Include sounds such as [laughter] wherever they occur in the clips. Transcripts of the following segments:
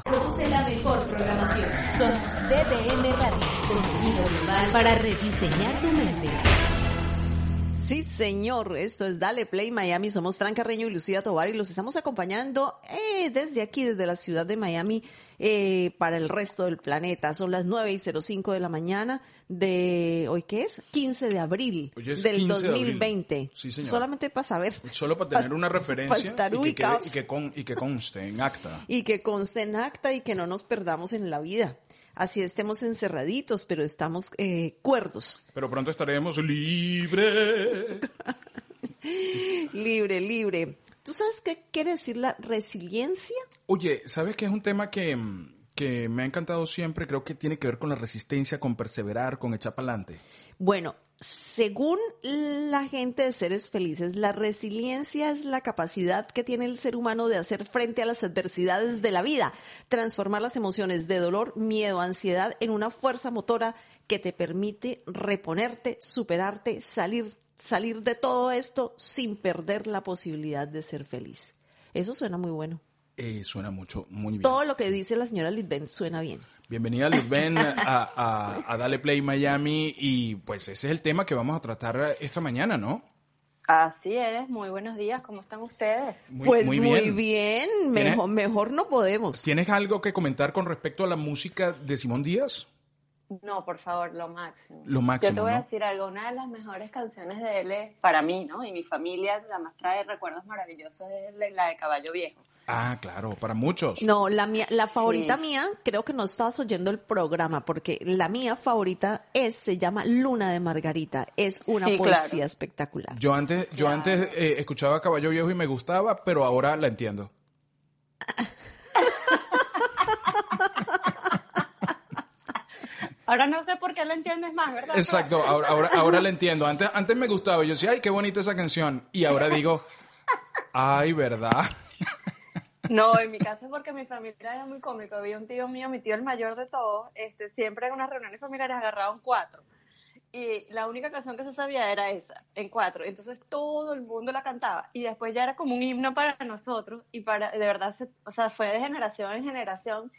Produce la mejor programación. Somos Radio, contenido global para rediseñar tu mente. Sí, señor, esto es Dale Play Miami. Somos Fran Carreño y Lucía Tovar y los estamos acompañando eh, desde aquí, desde la ciudad de Miami, eh, para el resto del planeta. Son las 9 y 05 de la mañana de, ¿hoy qué es? 15 de abril es del 15 de abril. 2020. Sí, señor. Solamente para saber. Solo para tener Pa- una referencia estar y que, quede- ubicados. y, que con- y que conste en acta. y que conste en acta y que no nos perdamos en la vida. Así estemos encerraditos, pero estamos eh, cuerdos. Pero pronto estaremos libres. [laughs] Libre, libre. ¿Tú sabes qué quiere decir la resiliencia? Oye, ¿sabes qué es un tema que, mm, que me ha encantado siempre? Creo que tiene que ver con la resistencia, con perseverar, con echar para adelante. Bueno, según la gente de seres felices, la resiliencia es la capacidad que tiene el ser humano de hacer frente a las adversidades de la vida, transformar las emociones de dolor, miedo, ansiedad en una fuerza motora que te permite reponerte, superarte, salir, salir de todo esto sin perder la posibilidad de ser feliz. Eso suena muy bueno. Eh, suena mucho, muy bien. Todo lo que dice la señora Litven suena bien. Bienvenida, Luzben, [laughs] a, a, a Dale Play Miami. Y pues ese es el tema que vamos a tratar esta mañana, ¿no? Así es, muy buenos días, ¿cómo están ustedes? Muy, pues muy muy bien. bien, ¿Tiene- mejor, mejor no podemos. ¿Tienes algo que comentar con respecto a la música de Simón Díaz? No, por favor, lo máximo. Lo máximo, Yo te voy ¿no? a decir algo, una de las mejores canciones de él es, para mí, ¿no? Y mi familia, la más trae recuerdos maravillosos, es la- de Caballo Viejo. Ah, claro, para muchos. No, la mía, la favorita Sí. mía, creo que no estabas oyendo el programa, porque la mía favorita es, se llama Luna de Margarita. Es una Sí, poesía claro. espectacular. Yo antes, yo Claro. antes eh, escuchaba Caballo Viejo y me gustaba, pero ahora la entiendo. [laughs] Ahora no sé por qué la entiendes más, ¿verdad? Exacto, ahora, ahora, ahora la entiendo. Antes, antes me gustaba, yo decía, ay, qué bonita esa canción. Y ahora digo, ay, ¿verdad? [laughs] No, en mi caso es porque mi familia era muy cómico. Había un tío mío, mi tío el mayor de todos, este, siempre en unas reuniones familiares agarraban cuatro. Y la única canción que se sabía era esa, en cuatro. Entonces todo el mundo la cantaba. Y después ya era como un himno para nosotros. Y para, de verdad, se- o sea, fue de generación en generación.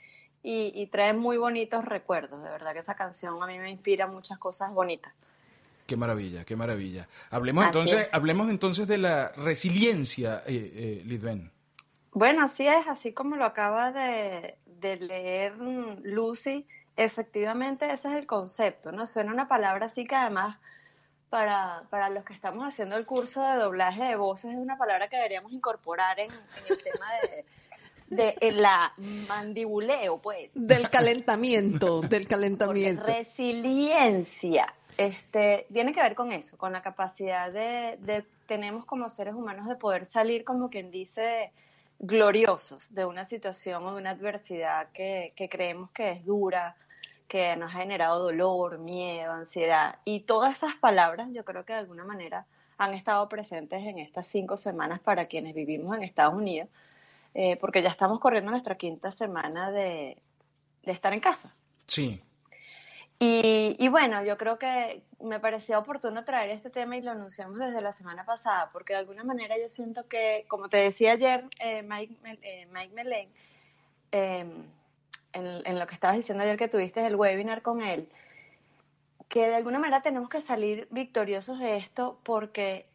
Y, y trae muy bonitos recuerdos. De verdad que esa canción a mí me inspira muchas cosas bonitas. Qué maravilla, qué maravilla. Hablemos Así entonces, es. hablemos entonces de la resiliencia, eh, eh. Bueno, así es, así como lo acaba de, de leer Lucy, efectivamente ese es el concepto, ¿no? Suena una palabra así que además para, para los que estamos haciendo el curso de doblaje de voces es una palabra que deberíamos incorporar en, en el tema de, de en la mandibuleo, pues. Del calentamiento, del [laughs] Porque calentamiento. resiliencia este, tiene que ver con eso, con la capacidad de, de tenemos como seres humanos de poder salir, como quien dice, gloriosos de una situación o de una adversidad que, que creemos que es dura, que nos ha generado dolor, miedo, ansiedad. Y todas esas palabras yo creo que de alguna manera han estado presentes en estas cinco semanas para quienes vivimos en Estados Unidos, eh, porque ya estamos corriendo nuestra quinta semana de, de estar en casa. Sí, Y, y bueno, yo creo que me parecía oportuno traer este tema y lo anunciamos desde la semana pasada, porque de alguna manera yo siento que, como te decía ayer eh, Mike, eh, Mike Melén, eh, en, en lo que estabas diciendo ayer que tuviste el webinar con él, que de alguna manera tenemos que salir victoriosos de esto porque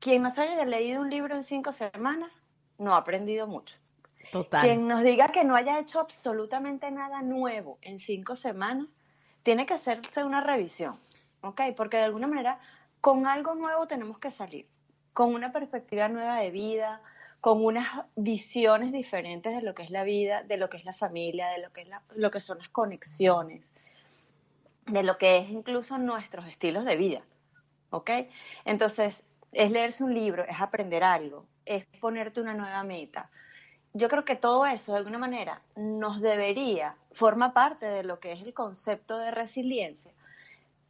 quien nos haya leído un libro en cinco semanas no ha aprendido mucho. Total. Quien nos diga que no haya hecho absolutamente nada nuevo en cinco semanas, tiene que hacerse una revisión, ¿ok? Porque de alguna manera, con algo nuevo tenemos que salir, con una perspectiva nueva de vida, con unas visiones diferentes de lo que es la vida, de lo que es la familia, de lo que, es la- lo que son las conexiones, de lo que es incluso nuestros estilos de vida, ¿ok? Entonces, es leerse un libro, es aprender algo, es ponerte una nueva meta. Yo creo que todo eso, de alguna manera, nos debería, forma parte de lo que es el concepto de resiliencia.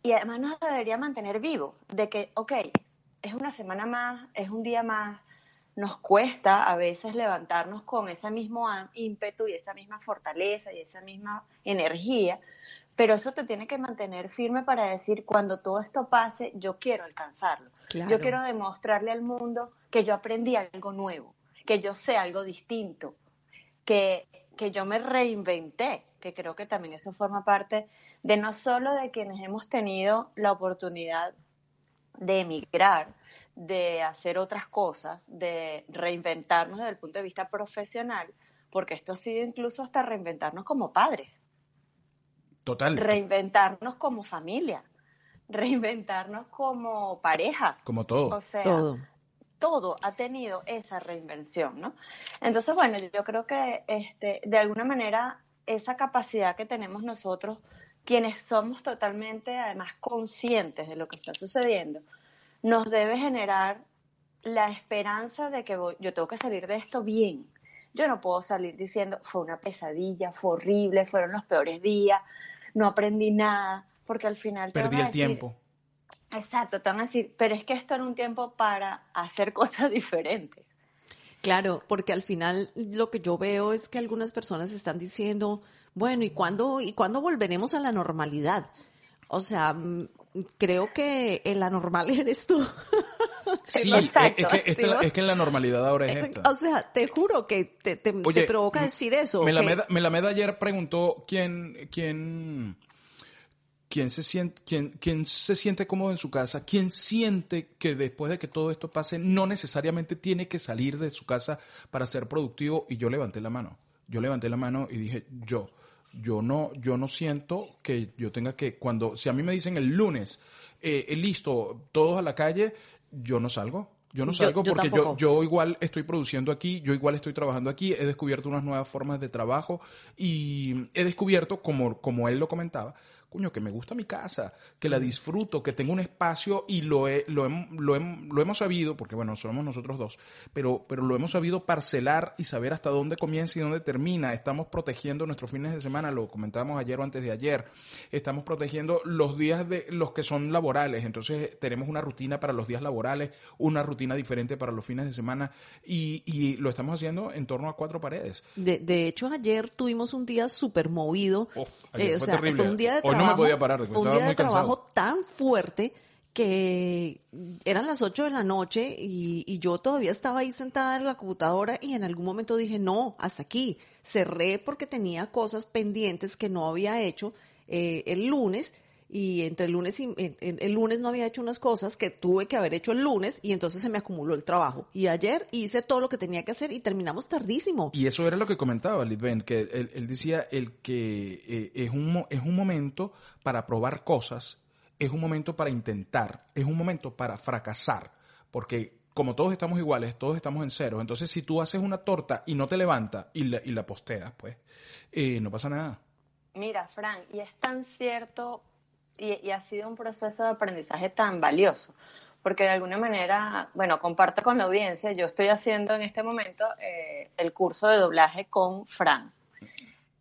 Y además nos debería mantener vivos, de que, ok, es una semana más, es un día más, nos cuesta a veces levantarnos con ese mismo ímpetu y esa misma fortaleza y esa misma energía, pero eso te tiene que mantener firme para decir, cuando todo esto pase, yo quiero alcanzarlo. Yo quiero demostrarle al mundo que yo aprendí algo nuevo, que yo sé algo distinto, que, que yo me reinventé, que creo que también eso forma parte de no solo de quienes hemos tenido la oportunidad de emigrar, de hacer otras cosas, de reinventarnos desde el punto de vista profesional, porque esto ha sido incluso hasta reinventarnos como padres. Total. Reinventarnos como familia, reinventarnos como parejas. Como todo. O sea, todo. Todo ha tenido esa reinvención, ¿no? Entonces, bueno, yo creo que este, de alguna manera esa capacidad que tenemos nosotros, quienes somos totalmente además conscientes de lo que está sucediendo, nos debe generar la esperanza de que yo tengo que salir de esto bien. Yo no puedo salir diciendo, fue una pesadilla, fue horrible, fueron los peores días, no aprendí nada, porque al final... Perdí el tiempo. Exacto, te van a decir, pero es que esto era un tiempo para hacer [laughs] cosas diferentes. Claro, porque al final lo que yo veo es que algunas personas están diciendo, bueno, ¿y cuándo, ¿y cuándo volveremos a la normalidad? O sea, creo que el anormal [laughs] eres tú. Sí, [laughs] es, que, la normalidad ahora es esta. O sea, te juro que te, te, provoca decir eso. Me la meda ayer preguntó quién, quién, quién se siente, quién, quién se siente cómodo en su casa, quién siente que después de que todo esto pase no necesariamente tiene que salir de su casa para ser productivo. Y yo levanté la mano. Yo levanté la mano y dije, yo yo no, yo no siento que yo tenga que, cuando, si a mí me dicen el lunes, eh, eh listo, todos a la calle, yo no salgo. Yo no salgo porque yo, yo igual estoy produciendo aquí, yo igual estoy trabajando aquí, he descubierto unas nuevas formas de trabajo y he descubierto, como, como él lo comentaba, coño, que me gusta mi casa, que la disfruto, que tengo un espacio y lo, lo, lo, lo, hemos sabido, porque bueno, somos nosotros dos, pero, pero lo hemos sabido parcelar y saber hasta dónde comienza y dónde termina. Estamos protegiendo nuestros fines de semana, lo comentábamos ayer o antes de ayer, estamos protegiendo los días de los que son laborales, entonces tenemos una rutina para los días laborales, una rutina diferente para los fines de semana y, y lo estamos haciendo en torno a cuatro paredes. De, de hecho, ayer tuvimos un día súper movido. Eh, fue terrible. un día de trabajo no me podía parar, un día de trabajo tan fuerte que eran las 8 de la noche y, yo todavía estaba ahí sentada en la computadora y en algún momento dije, no, hasta aquí. Cerré porque tenía cosas pendientes que no había hecho eh, el lunes y entre el lunes y el lunes no había hecho unas cosas que tuve que haber hecho el lunes y entonces se me acumuló el trabajo. Y ayer hice todo lo que tenía que hacer y terminamos tardísimo. Y eso era lo que comentaba Litven, que él, decía el que eh, es, un, es un momento para probar cosas, es un momento para intentar, es un momento para fracasar, porque como todos estamos iguales, todos estamos en cero, entonces si tú haces una torta y no te levanta y la, y la posteas, pues eh, no pasa nada. Mira, Frank, y es tan cierto y, ha sido un proceso de aprendizaje tan valioso, porque de alguna manera, bueno, comparto con la audiencia, yo estoy haciendo en este momento eh, el curso de doblaje con Fran.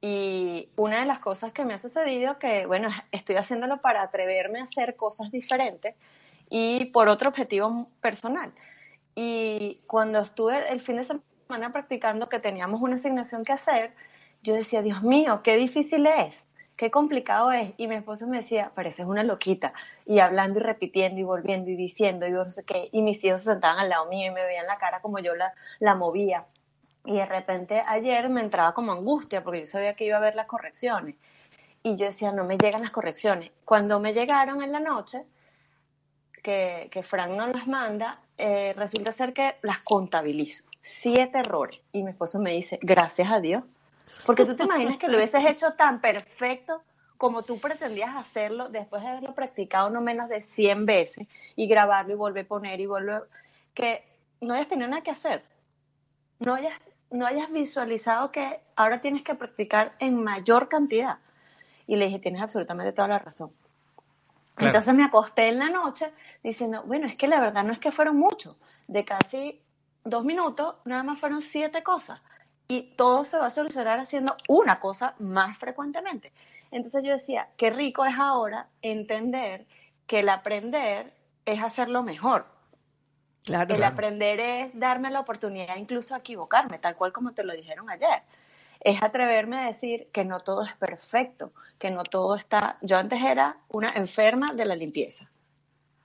Y una de las cosas que me ha sucedido, que bueno, estoy haciéndolo para atreverme a hacer cosas diferentes y por otro objetivo personal. Y cuando estuve el fin de semana practicando que teníamos una asignación que hacer, yo decía, Dios mío, qué difícil es qué complicado es. Y mi esposo me decía, pareces una loquita. Y hablando y repitiendo y volviendo y diciendo y no sé qué. Y mis hijos se sentaban al lado mío y me veían la cara como yo la, la movía. Y de repente ayer me entraba como angustia porque yo sabía que iba a ver las correcciones. Y yo decía, no me llegan las correcciones. Cuando me llegaron en la noche, que, que Frank nos las manda, eh, resulta ser que las contabilizo. Siete errores. Y mi esposo me dice, gracias a Dios porque tú te imaginas que lo hubieses hecho tan perfecto como tú pretendías hacerlo después de haberlo practicado no menos de 100 veces y grabarlo y volver a poner y volver, que no hayas tenido nada que hacer. No hayas, no hayas visualizado que ahora tienes que practicar en mayor cantidad. Y le dije, tienes absolutamente toda la razón. Entonces me acosté en la noche diciendo, bueno, es que la verdad no es que fueron muchos. De casi dos minutos, nada más fueron siete cosas y todo se va a solucionar haciendo una cosa más frecuentemente. Entonces yo decía, qué rico es ahora entender que el aprender es hacerlo mejor. Claro. El aprender es darme la oportunidad incluso a equivocarme, tal cual como te lo dijeron ayer. Es atreverme a decir que no todo es perfecto, que no todo está... Yo antes era una enferma de la limpieza.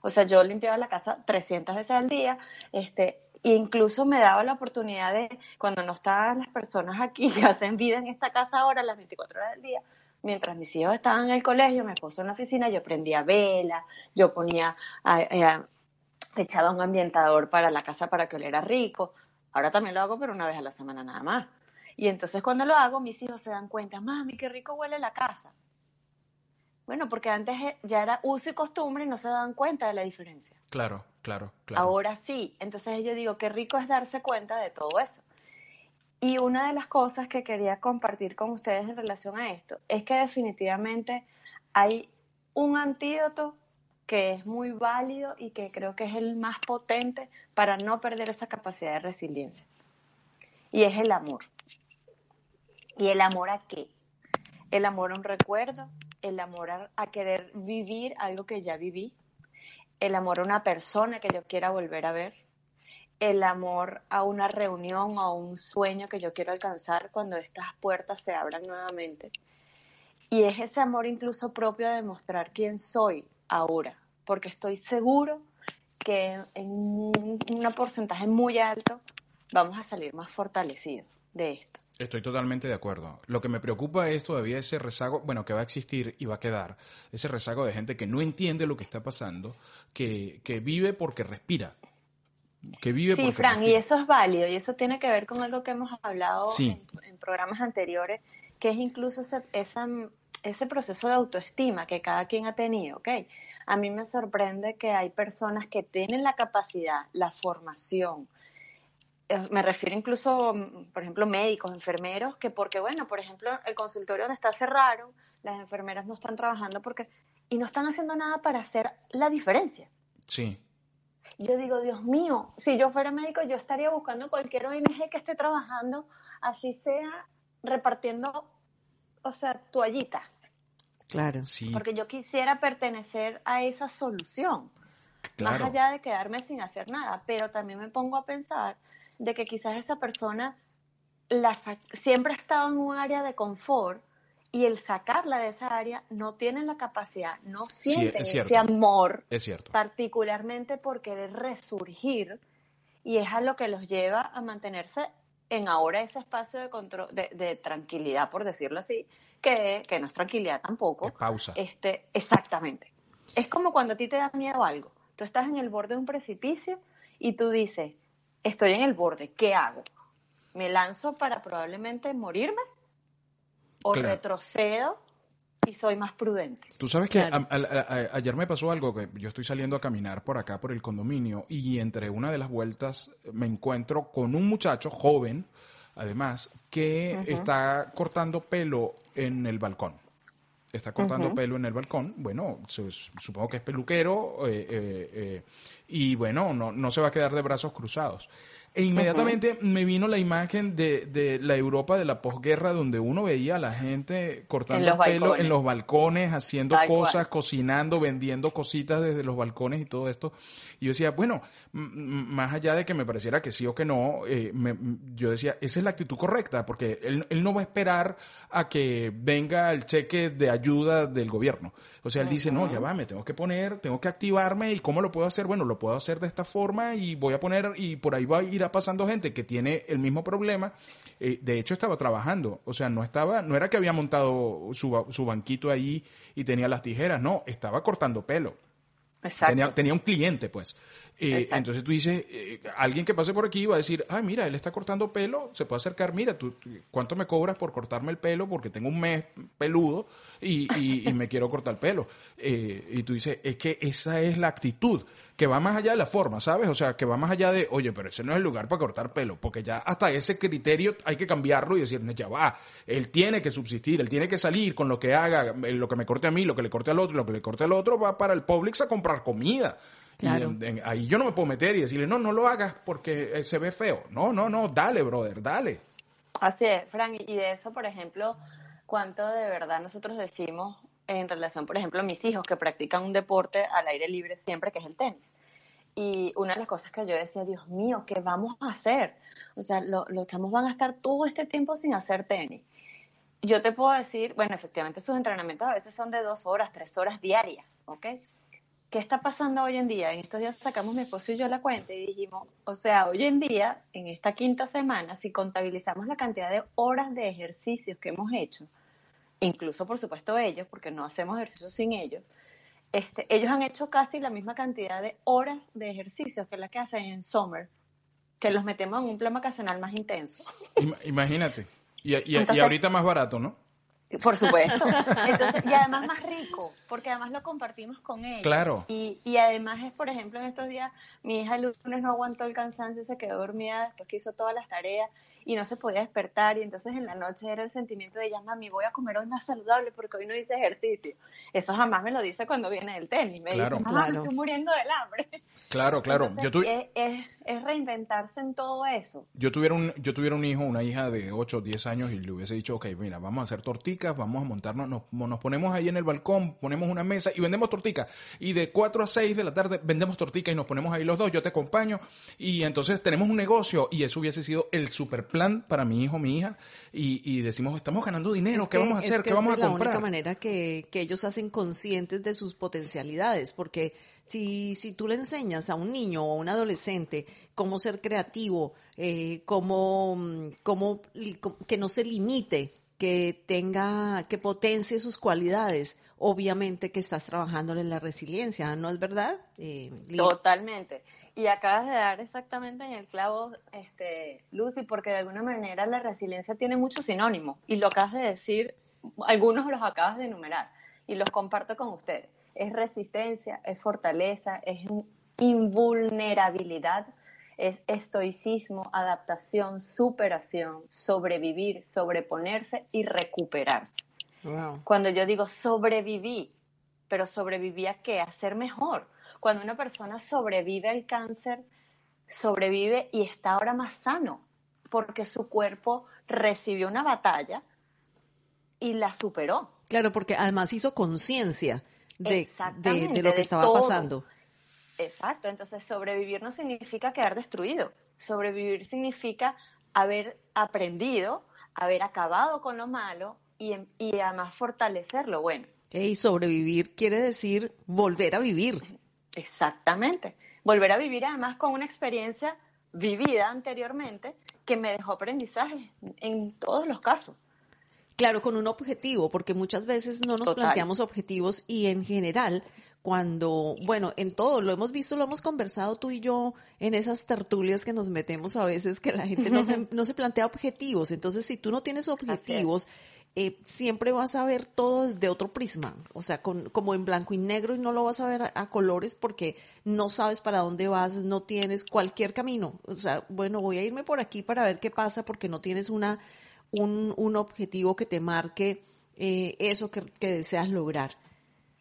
O sea, yo limpiaba la casa 300 veces al día, este, e incluso me daba la oportunidad de, cuando no estaban las personas aquí [laughs] que hacen vida en esta casa ahora, las 24 horas del día, mientras mis hijos estaban en el colegio, mi esposo en la oficina, yo prendía vela, yo ponía, eh, echaba un ambientador para la casa para que oliera rico. Ahora también lo hago, pero una vez a la semana nada más. Y entonces cuando lo hago, mis hijos se dan cuenta, mami, qué rico huele la casa. Bueno, porque antes eh, ya era uso y costumbre y no se daban cuenta de la diferencia. Claro, claro, claro. Ahora sí. Entonces yo digo, qué rico es darse cuenta de todo eso. Y una de las cosas que quería compartir con ustedes en relación a esto es que definitivamente hay un antídoto que es muy válido y que creo que es el más potente para no perder esa capacidad de resiliencia. Y es el amor. ¿Y el amor a qué? El amor a un recuerdo, el amor a, querer vivir algo que ya viví, el amor a una persona que yo quiera volver a ver, el amor a una reunión o a un sueño que yo quiero alcanzar cuando estas puertas se abran nuevamente. Y es ese amor incluso propio de demostrar quién soy ahora, porque estoy seguro que en un, porcentaje muy alto vamos a salir más fortalecidos de esto. Estoy totalmente de acuerdo. Lo que me preocupa es todavía ese rezago, bueno, que va a existir y va a quedar, ese rezago de gente que no entiende lo que está pasando, que, que vive porque respira. Que vive sí, Fran, y eso es válido, y eso tiene que ver con algo que hemos hablado en, programas anteriores, que es incluso ese, ese proceso de autoestima que cada quien ha tenido, ¿ok? A mí me sorprende que hay personas que tienen la capacidad, la formación, me refiero incluso, mm, por ejemplo, médicos, enfermeros, que porque, bueno, por ejemplo, el consultorio donde está cerrado, las enfermeras no están trabajando porque, y no están haciendo nada para hacer la diferencia. Sí. Yo digo, Dios mío, si yo fuera médico, yo estaría buscando cualquier ONG que esté trabajando, así sea repartiendo, o sea, toallitas. Claro. Sí. Porque yo quisiera pertenecer a esa solución. Más allá de quedarme sin hacer nada. Pero también me pongo a pensar de que quizás esa persona la siempre ha estado en un área de confort y el sacarla de esa área no tiene la capacidad, no siente ese amor, es cierto. particularmente por querer resurgir y es a lo que los lleva a mantenerse en ahora ese espacio de control, de, tranquilidad, por decirlo así, que, que, no es tranquilidad tampoco. pausa. Este, exactamente. Es como cuando a ti te da miedo algo. Tú estás en el borde de un precipicio y tú dices, estoy en el borde, ¿qué hago? ¿Me lanzo para probablemente morirme? ¿O retrocedo y soy más prudente? Tú sabes que ayer me pasó algo que yo estoy saliendo a caminar por acá, por el condominio, y entre una de las vueltas me encuentro con un muchacho joven, además, que está cortando pelo en el balcón está cortando pelo en el balcón, bueno, supongo que es peluquero eh, eh, eh, y bueno, no, no se va a quedar de brazos cruzados. E inmediatamente me vino la imagen de, de, la Europa de la posguerra, donde uno veía a la gente cortando pelo en los balcones, haciendo cosas, cocinando, vendiendo cositas desde los balcones y todo esto. Y yo decía, bueno, más allá de que me pareciera que sí o que no, eh, yo decía, esa es la actitud correcta, porque él, él no va a esperar a que venga el cheque de ayuda del gobierno. O sea, él dice, no, ya va, me tengo que poner, tengo que activarme y cómo lo puedo hacer. Bueno, lo puedo hacer de esta forma y voy a poner, y por ahí va a ir pasando gente que tiene el mismo problema. Eh, de hecho, estaba trabajando. O sea, no estaba, no era que había montado su, su banquito ahí y tenía las tijeras, no, estaba cortando pelo. Tenía, tenía, un cliente, pues. Eh, entonces tú dices, eh, alguien que pase por aquí va a decir, ah, mira, él está cortando pelo, se puede acercar, mira, tú, ¿cuánto me cobras por cortarme el pelo? Porque tengo un mes peludo y, y, me quiero cortar el pelo. Eh, y tú dices, es que esa es la actitud, que va más allá de la forma, ¿sabes? O sea, que va más allá de, oye, pero ese no es el lugar para cortar pelo, porque ya hasta ese criterio hay que cambiarlo y decir, ya va, él tiene que subsistir, él tiene que salir con lo que haga, lo que me corte a mí, lo que le corte al otro, lo que le corte al otro, va para el Publix a comprar comida. Claro. ahí yo no me puedo meter y decirle, no, no lo hagas porque eh, se ve feo. No, no, no, dale, brother, dale. Así es, Fran, y de eso, por ejemplo, cuánto de verdad nosotros decimos en relación, por ejemplo, a mis hijos que practican un deporte al aire libre siempre, que es el tenis. Y una de las cosas que yo decía, Dios mío, ¿qué vamos a hacer? O sea, los chamos van a estar todo este tiempo sin hacer tenis. Yo te puedo decir, bueno, efectivamente sus entrenamientos a veces son de dos horas, tres horas diarias, ¿ok? ¿Qué está pasando hoy en día? En estos días sacamos mi esposo y yo la cuenta y dijimos, o sea, hoy en día, en esta quinta semana, si contabilizamos la cantidad de horas de ejercicios que hemos hecho, incluso por supuesto ellos, porque no hacemos ejercicios sin ellos, este, ellos han hecho casi la misma cantidad de horas de ejercicios que la que hacen en Summer, que los metemos en un plan vacacional más intenso. Imagínate. Y, y ahorita más barato, ¿no? Por supuesto. [laughs] y además más rico, porque además lo compartimos con ellos. Claro. Y, y además es, por ejemplo, en estos días, mi hija el lunes no aguantó el cansancio, se quedó dormida después que hizo todas las tareas y no se podía despertar y entonces en la noche era el sentimiento de ella, mami, voy a comer hoy más saludable porque hoy no hice ejercicio. Eso jamás me lo dice cuando viene del tenis, me dice, mamá, me estoy muriendo del hambre. Claro, claro. yo es, es, reinventarse en todo eso. Yo tuviera, un, yo tuviera un hijo, una hija de 8 o 10 años y le hubiese dicho, ok, mira, vamos a hacer torticas, vamos a montarnos, nos, nos ponemos ahí en el balcón, ponemos una mesa y vendemos torticas. Y de 4 a 6 de la tarde vendemos torticas y nos ponemos ahí los dos, yo te acompaño y entonces tenemos un negocio y eso hubiese sido el super plan para mi hijo, mi hija, y, decimos, estamos ganando dinero, ¿qué vamos a hacer? ¿Qué vamos a comprar? Es la única manera que, que ellos hacen conscientes de sus potencialidades, porque si, si tú le enseñas a un niño o a un adolescente cómo ser creativo, eh, cómo, cómo, que no se limite, que tenga, que potencie sus cualidades, obviamente que estás trabajando en la resiliencia, ¿no es verdad? Eh, Totalmente. Y acabas de dar exactamente en el clavo, este, Lucy, porque de alguna manera la resiliencia tiene muchos sinónimos y lo acabas de decir, algunos los acabas de enumerar y los comparto con ustedes. Es resistencia, es fortaleza, es invulnerabilidad, es estoicismo, adaptación, superación, sobrevivir, sobreponerse y recuperarse. Cuando yo digo sobreviví, pero sobreviví a qué? A ser mejor cuando una persona sobrevive al cáncer, sobrevive y está ahora más sano, porque su cuerpo recibió una batalla y la superó. Claro, porque además hizo conciencia de, de, lo que estaba pasando. Exacto, entonces sobrevivir no significa quedar destruido, sobrevivir significa haber aprendido, haber acabado con lo malo y, y además fortalecer lo bueno. Y sobrevivir quiere decir volver a vivir. [laughs] Exactamente. Volver a vivir además con una experiencia vivida anteriormente que me dejó aprendizaje en todos los casos. Claro, con un objetivo, porque muchas veces no nos planteamos objetivos y en general, cuando, bueno, en todo, lo hemos visto, lo hemos conversado tú y yo en esas tertulias que nos metemos a veces, que la gente no se, [laughs] no se plantea objetivos. Entonces, si tú no tienes objetivos, eh, siempre vas a ver todo desde otro prisma, o sea, como en blanco y negro y no lo vas a ver a, colores porque no sabes para dónde vas, no tienes cualquier camino. O sea, bueno, voy a irme por aquí para ver qué pasa porque no tienes una, un, un objetivo que te marque eh, eso que, que, deseas lograr.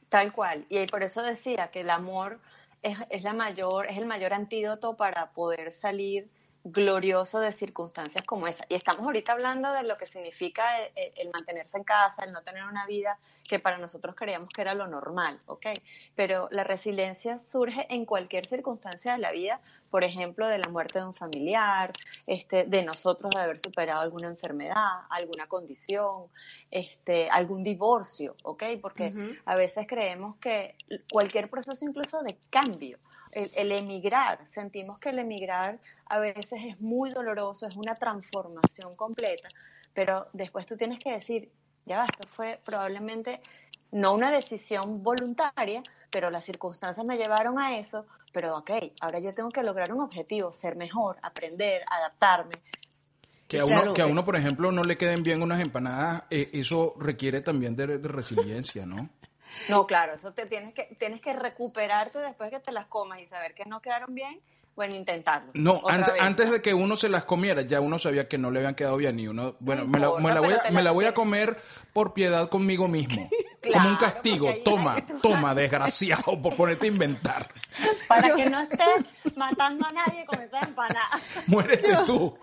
Tal cual. Y por eso decía que el amor es, es, la mayor, es el mayor antídoto para poder salir glorioso de circunstancias como esa. Y estamos ahorita hablando de lo que significa eh, eh, el, mantenerse en casa, el no tener una vida que para nosotros creíamos que era lo normal, ¿ok? Pero la resiliencia surge en cualquier circunstancia de la vida, por ejemplo, de la muerte de un familiar, este, de nosotros de haber superado alguna enfermedad, alguna condición, este, algún divorcio, ¿ok? Porque a veces creemos que cualquier proceso incluso de cambio, el, emigrar, sentimos que el emigrar a veces es muy doloroso, es una transformación completa, pero después tú tienes que decir, ya va, esto fue probablemente no una decisión voluntaria, pero las circunstancias me llevaron a eso, pero ok, ahora yo tengo que lograr un objetivo, ser mejor, aprender, adaptarme. Que a, uno, que a uno, por ejemplo, no le queden bien unas empanadas, eh, eso requiere también de, de resiliencia, ¿no? No, claro, eso te tienes que, tienes que recuperarte después que te las comas y saber que no quedaron bien, bueno, intentarlo. No, antes, antes, de que uno se las comiera, ya uno sabía que no le habían quedado bien y uno, bueno, me, la, me, la, voy a, me la voy a comer por piedad conmigo mismo. [laughs] como un castigo. Toma, toma, desgraciado, por ponerte a inventar. Para que no estés, matando a nadie con esas empanadas. [laughs] Muérete tú.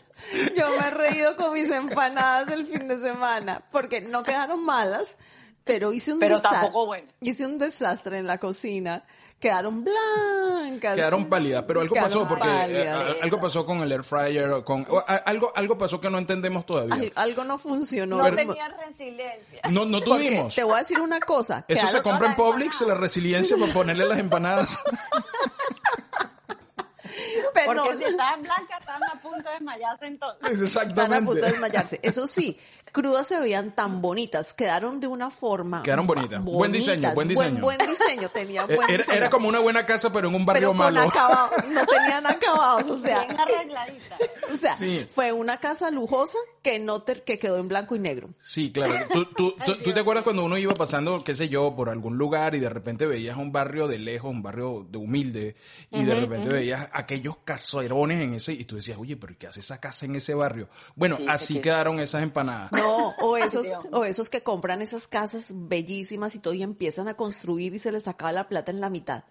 Yo me he reído con mis empanadas del fin de semana, porque no quedaron malas, pero hice un Pero desastre. tampoco buenas. Hice un desastre en la cocina. Quedaron blancas. Quedaron pálidas, pero algo pasó porque eh, algo pasó con el air fryer o con o a- algo algo pasó que no entendemos todavía. Al- algo no funcionó. No tenía resiliencia. No no Porque tuvimos. Te voy a decir una cosa. Eso se compra en Publix, la resiliencia para ponerle las empanadas. [laughs] pero Porque si estaban blancas, estaban a punto de desmayarse entonces. Están a punto de Exactamente. desmayarse. Eso sí, crudas se veían tan bonitas, quedaron de una forma. Quedaron bonitas. Buen diseño, buen diseño. Buen, buen diseño, tenían [laughs] buen Era, diseño. era como una buena casa, pero en un barrio pero con malo. acabado, [laughs] no tenían acabados, o sea, Bien arregladita. [laughs] o sea, Sí. fue una casa lujosa que no te- que quedó en blanco y negro. Sí, claro. ¿Tú, tú, tú- tú te acuerdas cuando uno iba pasando, qué sé yo, por algún lugar y de repente veías un barrio de lejos, un barrio de humilde, y de repente veías aquellos caserones en ese, y tú decías, oye, pero ¿qué hace esa casa en ese barrio? Bueno, Sí, así sí, sí. quedaron esas empanadas. No, o [laughs] esos, o esos que compran esas casas bellísimas y todo y empiezan a construir y se les acaba la plata en la mitad.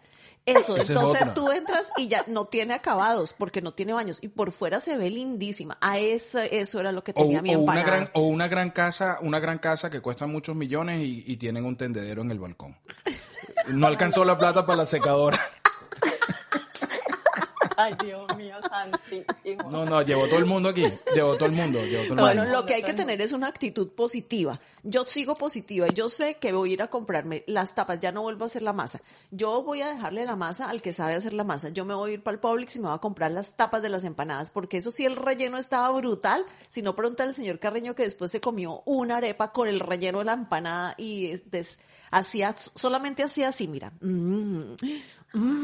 Eso, Esa entonces tú entras y ya no tiene acabados porque no tiene baños y por fuera se ve lindísima. A eso, eso era lo que O, tenía mi o una empanada. gran, o una gran casa, una gran casa que cuesta muchos millones y, y tienen un tendedero en el balcón. No alcanzó la plata para la secadora. [laughs] [laughs] Ay, Dios mío, santísimo. No, no, llevó todo el mundo aquí. Llevó todo el mundo. Llevó todo el Bueno, mundo. lo que hay que tener es una actitud positiva. Yo sigo positiva. Yo sé que voy a ir a comprarme las tapas. Ya no vuelvo a hacer la masa. Yo voy a dejarle la masa al que sabe hacer la masa. Yo me voy a ir para el Publix y me voy a comprar las tapas de las empanadas. Porque eso sí, el relleno estaba brutal. Si no, pregunta el señor Carreño que después se comió una arepa con el relleno de la empanada y des- hacía, solamente hacía así, mira. Mm,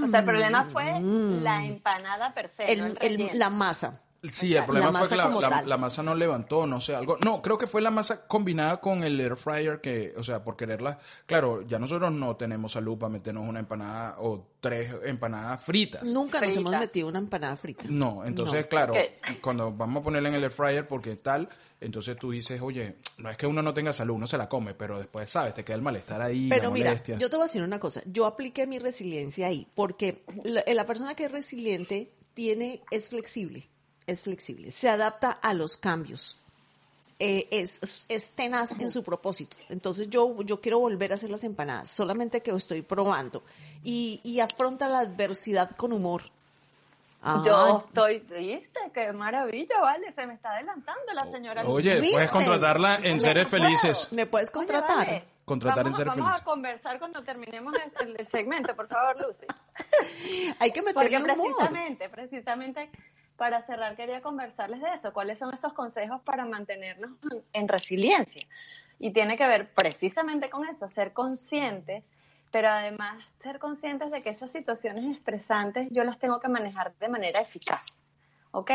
O sea, el problema fue la empanada per se, no el- el el- relleno. la masa. Sí, el problema La fue que la, masa no levantó, no sé, algo. No, creo que fue la masa combinada con el air fryer que, o sea, por quererla. Claro, ya nosotros no tenemos salud para meternos una empanada o tres empanadas fritas. Nunca nos hemos metido una empanada frita. No, entonces, No. claro, cuando vamos a ponerla en el air fryer porque tal, entonces tú dices, oye, no es que uno no tenga salud, uno se la come, pero después, ¿sabes? Te queda el malestar ahí, Pero la mira, molestia. yo te voy a decir una cosa. Yo apliqué mi resiliencia ahí porque la, la persona que es resiliente tiene es flexible, es flexible, se adapta a los cambios. eh, es, es tenaz en su propósito. Entonces yo, yo quiero volver a hacer las empanadas, solamente que estoy probando. Y, y afronta la adversidad con humor. Ah, Yo estoy triste, qué maravilla, vale, se me está adelantando la señora. Oye, ¿Viste? puedes contratarla en Me- Seres Felices. ¿Me puedes Oye, contratar? vale, Contratar en vamos, Seres Vamos Felices. a conversar cuando terminemos el, el segmento, por favor, Lucy. [laughs] Hay que Porque meterle humor. precisamente, precisamente para cerrar quería conversarles de eso. ¿Cuáles son esos consejos para mantenernos en, en resiliencia? Y tiene que ver precisamente con eso, ser conscientes, pero además ser conscientes de que esas situaciones estresantes yo las tengo que manejar de manera eficaz. ¿Ok?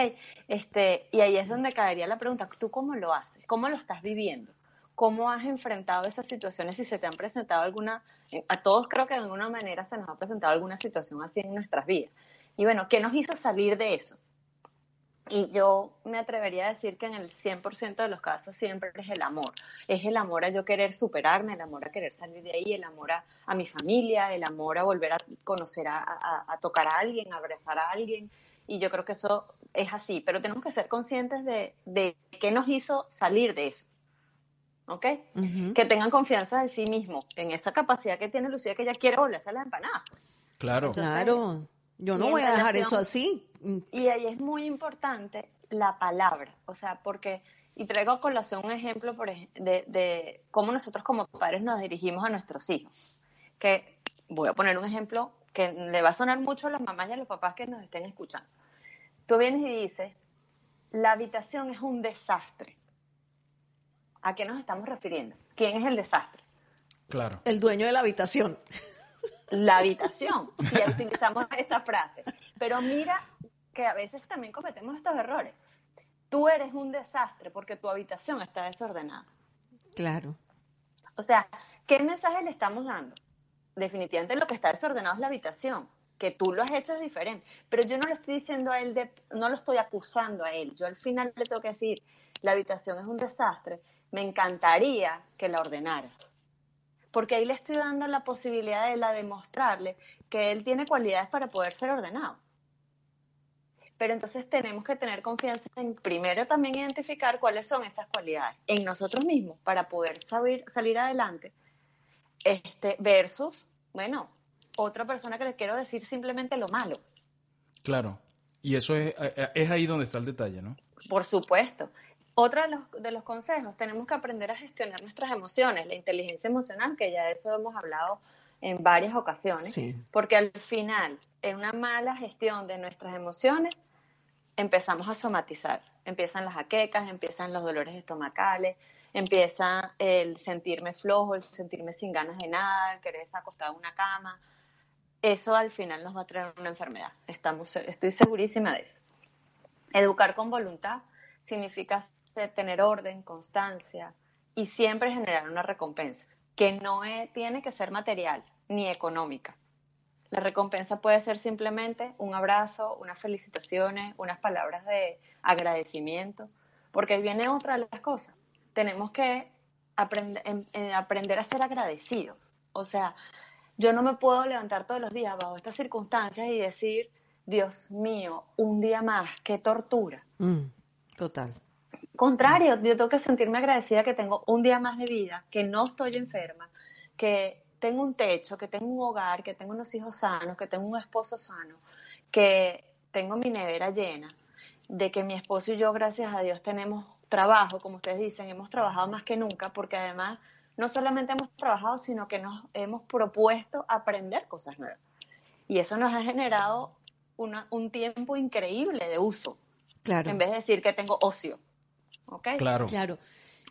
Este, y ahí es donde caería la pregunta, ¿tú cómo lo haces? ¿Cómo lo estás viviendo? ¿Cómo has enfrentado esas situaciones? Si se te han presentado alguna, a todos creo que de alguna manera se nos ha presentado alguna situación así en nuestras vidas. Y bueno, ¿qué nos hizo salir de eso? Y yo me atrevería a decir que en el 100% de los casos siempre es el amor. Es el amor a yo querer superarme, el amor a querer salir de ahí, el amor a, a mi familia, el amor a volver a conocer, a, a- a tocar a alguien, a abrazar a alguien. Y yo creo que eso es así. Pero tenemos que ser conscientes de, de qué nos hizo salir de eso. ¿Ok? Que tengan confianza en sí mismos, en esa capacidad que tiene Lucía, que ella quiere volver a hacer las empanadas. Claro. Claro, yo no voy a dejar relación- eso así. Mm, Y ahí es muy importante la palabra, o sea, porque, y traigo a colación un ejemplo por ej- de, de cómo nosotros como padres nos dirigimos a nuestros hijos. Que voy a poner un ejemplo que le va a sonar mucho a las mamás y a los papás que nos estén escuchando. Tú vienes y dices, la habitación es un desastre. ¿A qué nos estamos refiriendo? ¿Quién es el desastre? Claro. El dueño de la habitación. [laughs] la habitación. Y ahí utilizamos esta frase. Pero mira que a veces también cometemos estos errores. Tú eres un desastre porque tu habitación está desordenada. Claro. O sea, ¿qué mensaje le estamos dando? Definitivamente lo que está desordenado es la habitación. Que tú lo has hecho es diferente. Pero yo no le estoy diciendo a él, de, no lo estoy acusando a él. Yo al final le tengo que decir, la habitación es un desastre. Me encantaría que la ordenaras. Porque ahí le estoy dando la posibilidad de él a demostrarle que él tiene cualidades para poder ser ordenado. Pero entonces tenemos que tener confianza en primero también identificar cuáles son esas cualidades en nosotros mismos para poder salir, salir adelante este, versus, bueno, otra persona que le quiero decir simplemente lo malo. Claro. Y eso es, eh, eh, es ahí donde está el detalle, ¿no? Por supuesto. Otro de los, de los consejos, tenemos que aprender a gestionar nuestras emociones, la inteligencia emocional, que ya de eso hemos hablado en varias ocasiones, porque al final, en una mala gestión de nuestras emociones, empezamos a somatizar. Empiezan las jaquecas, empiezan los dolores estomacales, empieza el sentirme flojo, el sentirme sin ganas de nada, el querer estar acostado en una cama. Eso al final nos va a traer una enfermedad. Estamos, estoy segurísima de eso. Educar con voluntad significa tener orden, constancia y siempre generar una recompensa, que no tiene que ser material ni económica. La recompensa puede ser simplemente un abrazo, unas felicitaciones, unas palabras de agradecimiento, porque ahí viene otra de las cosas tenemos que aprender, aprender a ser agradecidos. O sea, yo no me puedo levantar todos los días bajo estas circunstancias y decir, Dios mío, un día más, qué tortura. Mm, total. Contrario, yo tengo que sentirme agradecida que tengo un día más de vida, que no estoy enferma, que tengo un techo, que tengo un hogar, que tengo unos hijos sanos, que tengo un esposo sano, que tengo mi nevera llena, de que mi esposo y yo, gracias a Dios, tenemos trabajo, como ustedes dicen, hemos trabajado más que nunca porque además no solamente hemos trabajado, sino que nos hemos propuesto aprender cosas nuevas. Y eso nos ha generado un tiempo increíble de uso. Claro. En vez de decir que tengo ocio. ¿Ok? Claro. Claro.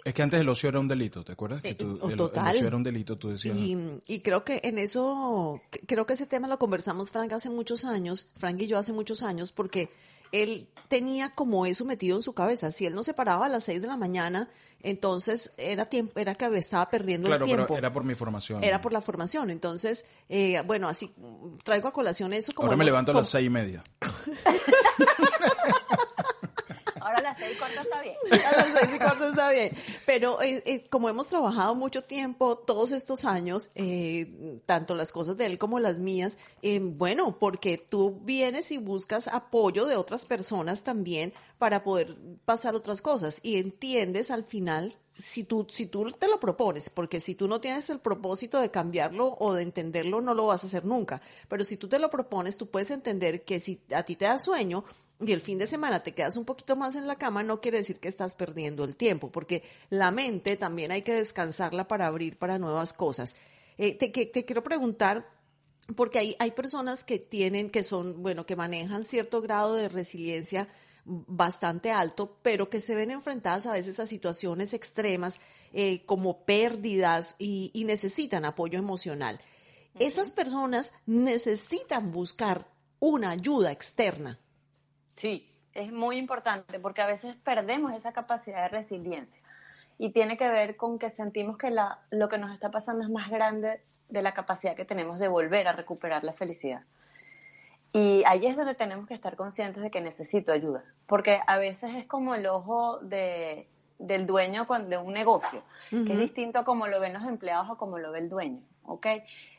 Es que antes el ocio era un delito, ¿te acuerdas? Que eh, el, ocio era un delito, tú decías. Y, y, creo que en eso, creo que ese tema lo conversamos, Frank, hace muchos años, Frank y yo hace muchos años, porque él tenía como eso metido en su cabeza. Si él no se paraba a las seis de la mañana, entonces era tiempo, era que estaba perdiendo el tiempo. Pero era por mi formación. Era por la formación. Entonces, eh, bueno, así traigo a colación eso como. Ahora me levanto a las seis y media. [laughs] Ahora a las seis y cuarto está bien. A seis y cuarto está bien. Pero eh, eh, como hemos trabajado mucho tiempo, todos estos años, eh, tanto las cosas de él como las mías, bueno, porque tú vienes y buscas apoyo de otras personas también para poder pasar otras cosas y entiendes al final si tú, si tú te lo propones, porque si tú no tienes el propósito de cambiarlo o de entenderlo, no lo vas a hacer nunca. Pero si tú te lo propones, tú puedes entender que si a ti te da sueño, y el fin de semana te quedas un poquito más en la cama, no quiere decir que estás perdiendo el tiempo, porque la mente también hay que descansarla para abrir para nuevas cosas. Eh, te, te, quiero preguntar, porque hay, hay personas que tienen, que son, bueno, que manejan cierto grado de resiliencia bastante alto, pero que se ven enfrentadas a veces a situaciones extremas eh, como pérdidas y, y necesitan apoyo emocional. Esas personas necesitan buscar una ayuda externa Sí, es muy importante porque a veces perdemos esa capacidad de resiliencia y tiene que ver con que sentimos que la, lo que nos está pasando es más grande de la capacidad que tenemos de volver a recuperar la felicidad. Y ahí es donde tenemos que estar conscientes de que necesito ayuda, porque a veces es como el ojo de, del dueño de un negocio, que es distinto a como lo ven los empleados o como lo ve el dueño, ¿ok?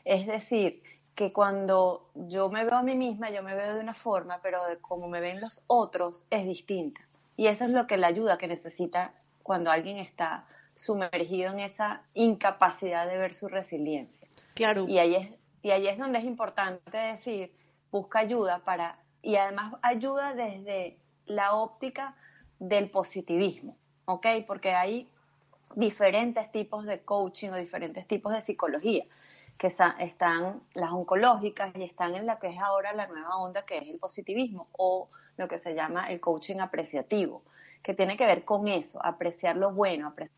Es decir, que cuando yo me veo a mí misma, yo me veo de una forma, pero de como me ven los otros es distinta. Y eso es lo que la ayuda que necesita cuando alguien está sumergido en esa incapacidad de ver su resiliencia. Claro. Y ahí es, y ahí es donde es importante decir, busca ayuda para, y además ayuda desde la óptica del positivismo, ¿ok? Porque hay diferentes tipos de coaching o diferentes tipos de psicología que están las oncológicas y están en la que es ahora la nueva onda, que es el positivismo o lo que se llama el coaching apreciativo, que tiene que ver con eso, apreciar lo bueno, apreciar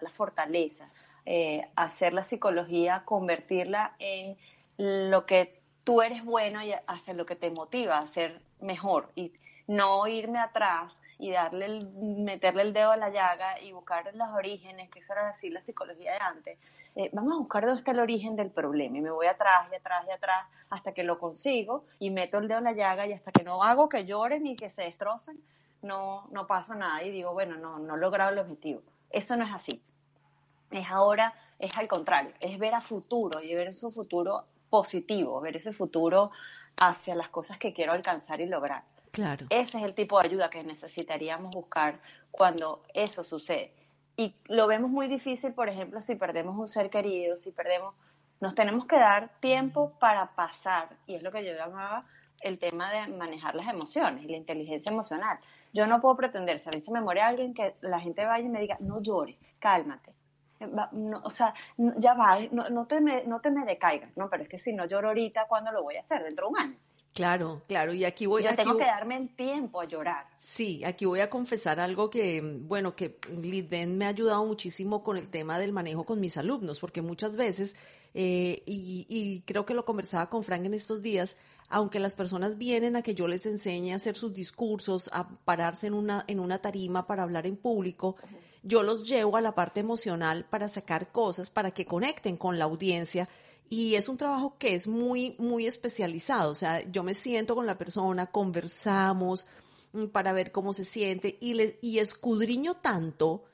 la fortaleza, eh, hacer la psicología, convertirla en lo que tú eres bueno y hacer lo que te motiva a ser mejor y no irme atrás y darle el, meterle el dedo a la llaga y buscar los orígenes, que eso era decir la psicología de antes, eh, vamos a buscar dónde está el origen del problema y me voy atrás y atrás y atrás hasta que lo consigo y meto el dedo en la llaga y hasta que no hago que lloren ni que se destrocen, no, no pasa nada y digo, bueno, no, no he logrado el objetivo. Eso no es así. Es ahora, es al contrario, es ver a futuro y ver su futuro positivo, ver ese futuro hacia las cosas que quiero alcanzar y lograr. Claro. Ese es el tipo de ayuda que necesitaríamos buscar cuando eso sucede. Y lo vemos muy difícil, por ejemplo, si perdemos un ser querido, si perdemos, nos tenemos que dar tiempo para pasar, y es lo que yo llamaba el tema de manejar las emociones, la inteligencia emocional. Yo no puedo pretender, si a mí se me muere alguien, que la gente vaya y me diga, no llores, cálmate. o sea, ya va, no, te me, no te me decaigas, ¿no? Pero es que si no lloro ahorita, ¿cuándo lo voy a hacer? Dentro de un año. Claro, claro, y aquí voy Yo aquí tengo que darme el tiempo a llorar. Sí, aquí voy a confesar algo que, bueno, que Lidben me ha ayudado muchísimo con el tema del manejo con mis alumnos, porque muchas veces, eh, y, y creo que lo conversaba con Frank en estos días, aunque las personas vienen a que yo les enseñe a hacer sus discursos, a pararse en una, en una tarima para hablar en público, yo los llevo a la parte emocional para sacar cosas, para que conecten con la audiencia y es un trabajo que es muy, muy especializado. O sea, yo me siento con la persona, conversamos mm, para ver cómo se siente y, les, y escudriño tanto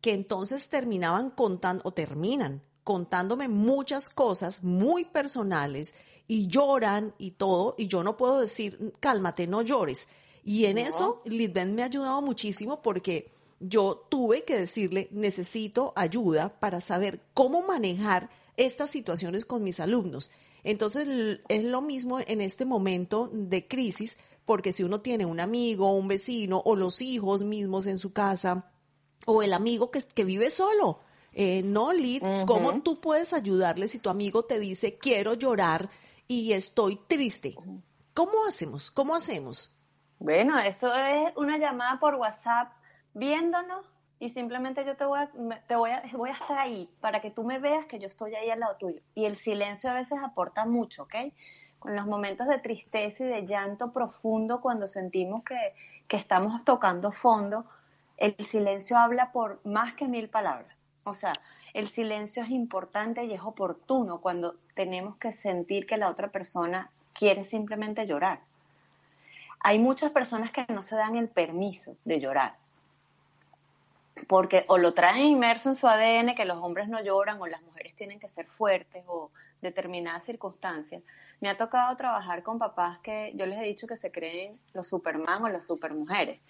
que entonces terminaban contando, o terminan contándome muchas cosas muy personales y lloran y todo, y yo no puedo decir, cálmate, no llores. Y en eso, Lidben me ha ayudado muchísimo porque yo tuve que decirle, necesito ayuda para saber cómo manejar estas situaciones con mis alumnos. Entonces es lo mismo en este momento de crisis, porque si uno tiene un amigo, un vecino o los hijos mismos en su casa, o el amigo que, que vive solo, eh, no, Lid, ¿cómo tú puedes ayudarle si tu amigo te dice quiero llorar y estoy triste? ¿Cómo hacemos? ¿Cómo hacemos? Bueno, eso es una llamada por WhatsApp viéndonos y simplemente yo te voy a, te voy [laughs] voy a estar ahí para que tú me veas que yo estoy ahí al lado tuyo. Y el silencio a veces aporta mucho, ¿ok? Con los momentos de tristeza y de llanto profundo, cuando sentimos que, que estamos tocando fondo, el silencio habla por más que mil palabras. O sea, el silencio es importante y es oportuno cuando tenemos que sentir que la otra persona quiere simplemente llorar. Hay muchas personas que no se dan el permiso de llorar porque o lo traen inmerso en su ADN que los hombres no lloran o las mujeres tienen que ser fuertes o determinadas circunstancias. Me ha tocado trabajar con papás que yo les he dicho que se creen los Superman o las supermujeres.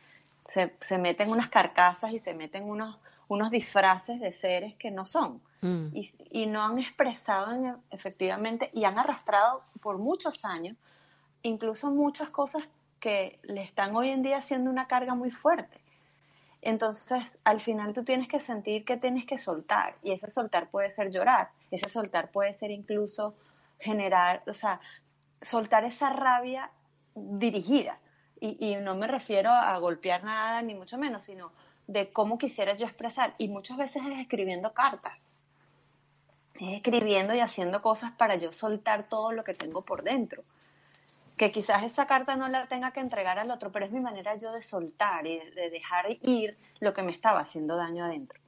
Se, se meten unas carcasas y se meten unos, unos disfraces de seres que no son mm. y, y, no han expresado efectivamente y han arrastrado por muchos años incluso muchas cosas que le están hoy en día siendo una carga muy fuerte. Entonces, al final tú tienes que sentir que tienes que soltar y ese soltar puede ser llorar, ese soltar puede ser incluso generar, o sea, soltar esa rabia dirigida. Y, no me refiero a golpear nada, ni mucho menos, sino de cómo quisiera yo expresar. Y muchas veces es escribiendo cartas, es escribiendo y haciendo cosas para yo soltar todo lo que tengo por dentro que quizás esa carta no la tenga que entregar al otro, pero es mi manera yo de soltar y de dejar ir lo que me estaba haciendo daño adentro.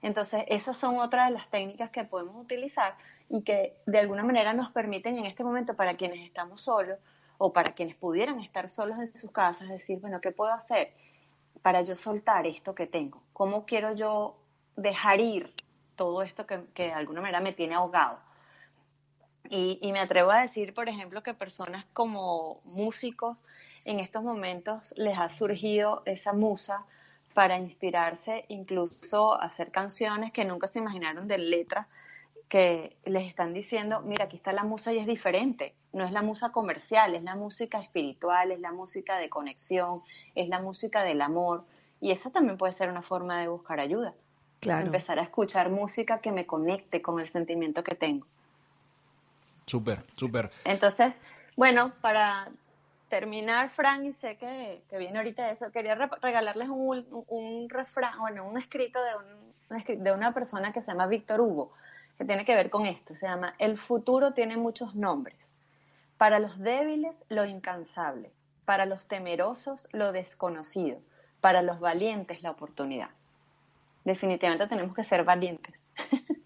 Entonces, esas son otras de las técnicas que podemos utilizar y que de alguna manera nos permiten en este momento para quienes estamos solos o para quienes pudieran estar solos en sus casas, decir, bueno, ¿qué puedo hacer para yo soltar esto que tengo? ¿Cómo quiero yo dejar ir todo esto que, que de alguna manera me tiene ahogado? Y, me atrevo a decir, por ejemplo, que personas como músicos en estos momentos les ha surgido esa musa para inspirarse, incluso hacer canciones que nunca se imaginaron de letras, que les están diciendo, mira, aquí está la musa y es diferente, no es la musa comercial, es la música espiritual, es la música de conexión, es la música del amor, y esa también puede ser una forma de buscar ayuda. Claro. Empezar a escuchar música que me conecte con el sentimiento que tengo. Súper, súper. Entonces, bueno, para terminar, Frank, y sé que, viene ahorita eso, quería regalarles un, un, refrán, bueno, un escrito de, un, de una persona que se llama Víctor Hugo, que tiene que ver con esto. Se llama El futuro tiene muchos nombres. Para los débiles, lo incansable. Para los temerosos, lo desconocido. Para los valientes, la oportunidad. Definitivamente tenemos que ser valientes. [laughs]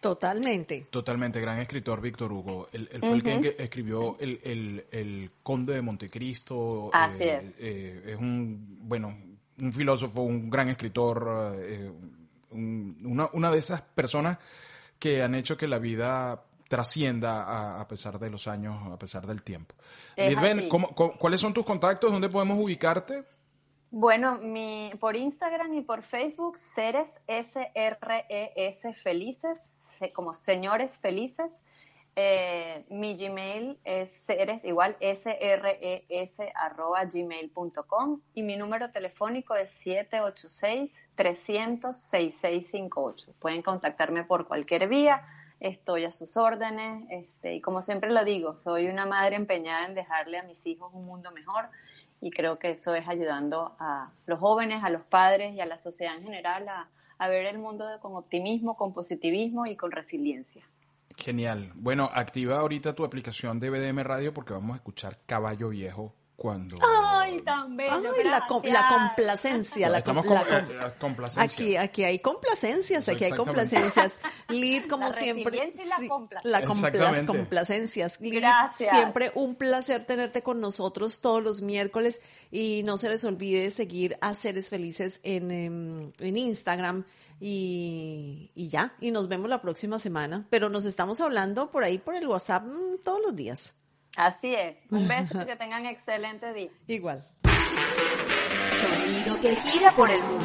Totalmente. Totalmente, gran escritor Víctor Hugo. Él, fue el que escribió el, Conde de Montecristo. Así eh, es. Eh, es un, bueno, un filósofo, un gran escritor, eh, una, una de esas personas que han hecho que la vida trascienda a, a pesar de los años, a pesar del tiempo. Lidben, así. ¿cómo- cómo- ¿cuáles son tus contactos? ¿Dónde podemos ubicarte? Bueno, mi, por Instagram y por Facebook, Seres, S-R-E-S Felices, como señores felices. Eh, mi Gmail es seres, igual, S-R-E-S arroba gmail.com y mi número telefónico es 786-300-6658. Pueden contactarme por cualquier vía, estoy a sus órdenes este, y como siempre lo digo, soy una madre empeñada en dejarle a mis hijos un mundo mejor y creo que eso es ayudando a los jóvenes, a los padres y a la sociedad en general a, ver el mundo con optimismo, con positivismo y con resiliencia. Genial. Bueno, activa ahorita tu aplicación de BDM Radio porque vamos a escuchar Caballo Viejo cuando... ¡Ay, tan bello! Ay, la, com- la complacencia. La, com- eh, com- eh, complacencia. Aquí, aquí hay complacencias, aquí hay complacencias. [laughs] Lid, como La siempre. y la sí, complacencia. la compla- las complacencias. Lid, Gracias. siempre un placer tenerte con nosotros todos los miércoles y no se les olvide seguir a Seres Felices en, em, en Instagram. Y, y ya, y nos vemos la próxima semana. Pero nos estamos hablando por ahí por el WhatsApp mm, todos los días. Así es. Un beso y [laughs] que tengan excelente día. Igual. Sonido que gira por el mundo.